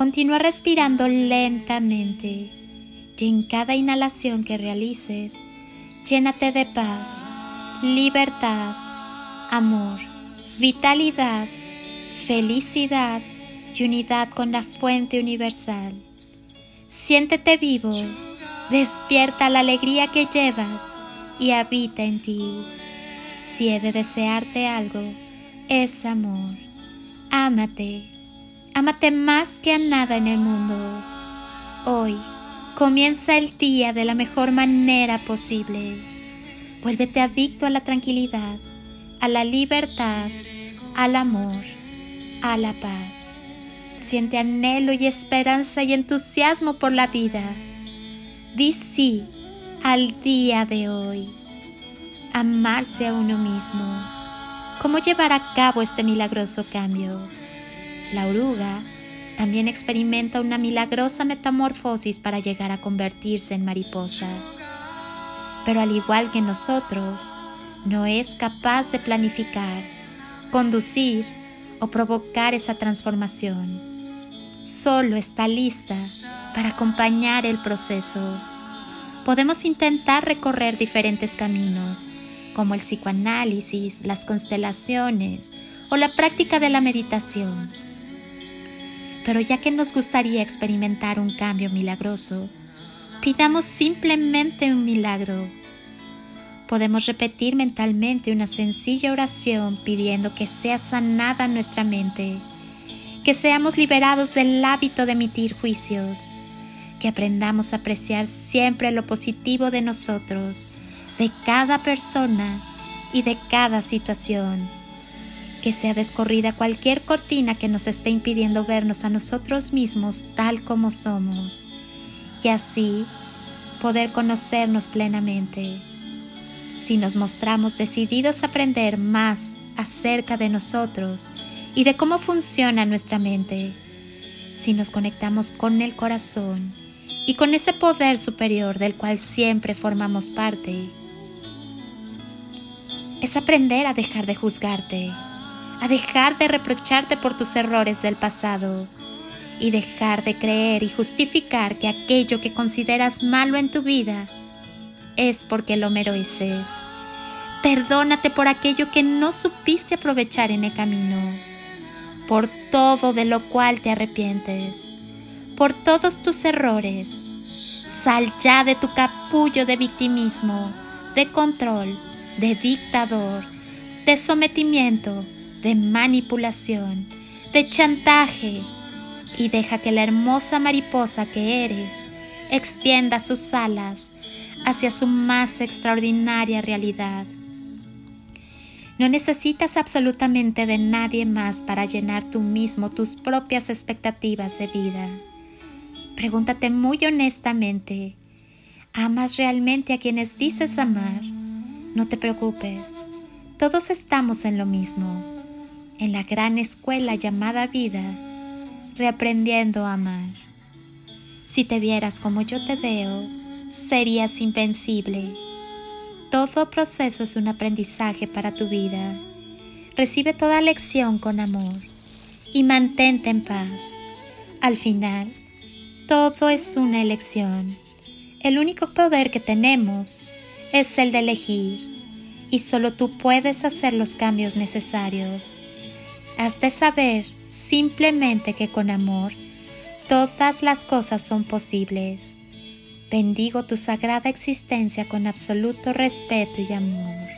Continúa respirando lentamente y en cada inhalación que realices, llénate de paz, libertad, amor, vitalidad, felicidad y unidad con la fuente universal. Siéntete vivo, despierta la alegría que llevas y habita en ti. Si he de desearte algo, es amor. Ámate Ámate más que a nada en el mundo. Hoy comienza el día de la mejor manera posible. Vuélvete adicto a la tranquilidad, a la libertad, al amor, a la paz. Siente anhelo y esperanza y entusiasmo por la vida. Di sí al día de hoy. Amarse a uno mismo. ¿Cómo llevar a cabo este milagroso cambio? La oruga también experimenta una milagrosa metamorfosis para llegar a convertirse en mariposa. Pero al igual que nosotros, no es capaz de planificar, conducir o provocar esa transformación. Solo está lista para acompañar el proceso. Podemos intentar recorrer diferentes caminos, como el psicoanálisis, las constelaciones o la práctica de la meditación pero ya que nos gustaría experimentar un cambio milagroso, pidamos simplemente un milagro. Podemos repetir mentalmente una sencilla oración pidiendo que sea sanada nuestra mente, que seamos liberados del hábito de emitir juicios, que aprendamos a apreciar siempre lo positivo de nosotros, de cada persona y de cada situación que sea descorrida cualquier cortina que nos esté impidiendo vernos a nosotros mismos tal como somos y así poder conocernos plenamente. Si nos mostramos decididos a aprender más acerca de nosotros y de cómo funciona nuestra mente, si nos conectamos con el corazón y con ese poder superior del cual siempre formamos parte, es aprender a dejar de juzgarte a dejar de reprocharte por tus errores del pasado y dejar de creer y justificar que aquello que consideras malo en tu vida es porque lo mereces. Perdónate por aquello que no supiste aprovechar en el camino, por todo de lo cual te arrepientes, por todos tus errores. Sal ya de tu capullo de victimismo, de control, de dictador, de sometimiento, de manipulación, de chantaje, y deja que la hermosa mariposa que eres extienda sus alas hacia su más extraordinaria realidad. No necesitas absolutamente de nadie más para llenar tú mismo tus propias expectativas de vida. Pregúntate muy honestamente, ¿amas realmente a quienes dices amar? No te preocupes, todos estamos en lo mismo en la gran escuela llamada vida, reaprendiendo a amar. Si te vieras como yo te veo, serías invencible. Todo proceso es un aprendizaje para tu vida. Recibe toda lección con amor y mantente en paz. Al final, todo es una elección. El único poder que tenemos es el de elegir y solo tú puedes hacer los cambios necesarios. Has de saber simplemente que con amor todas las cosas son posibles. Bendigo tu sagrada existencia con absoluto respeto y amor.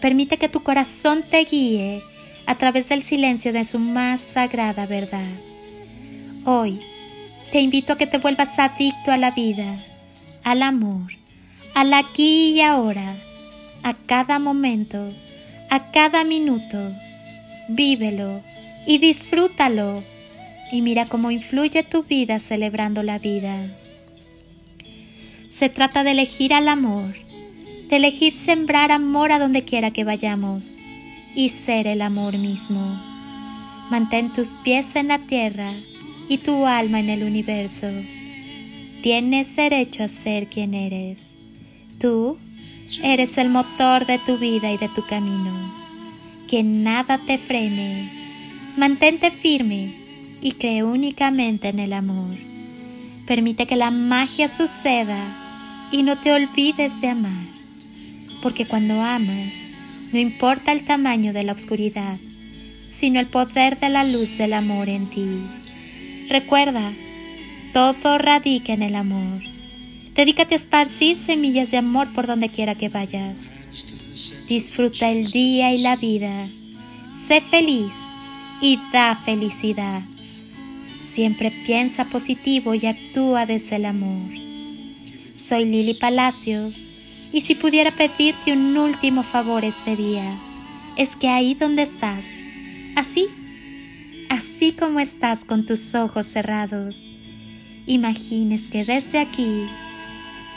Permite que tu corazón te guíe a través del silencio de su más sagrada verdad. Hoy te invito a que te vuelvas adicto a la vida, al amor, al aquí y ahora, a cada momento, a cada minuto. Vívelo y disfrútalo y mira cómo influye tu vida celebrando la vida. Se trata de elegir al amor, de elegir sembrar amor a donde quiera que vayamos y ser el amor mismo. Mantén tus pies en la tierra y tu alma en el universo. Tienes derecho a ser quien eres. Tú eres el motor de tu vida y de tu camino. Que nada te frene. Mantente firme y cree únicamente en el amor. Permite que la magia suceda y no te olvides de amar. Porque cuando amas, no importa el tamaño de la oscuridad, sino el poder de la luz del amor en ti. Recuerda, todo radica en el amor. Dedícate a esparcir semillas de amor por donde quiera que vayas. Disfruta el día y la vida. Sé feliz y da felicidad. Siempre piensa positivo y actúa desde el amor. Soy Lili Palacio y si pudiera pedirte un último favor este día, es que ahí donde estás, así, así como estás con tus ojos cerrados, imagines que desde aquí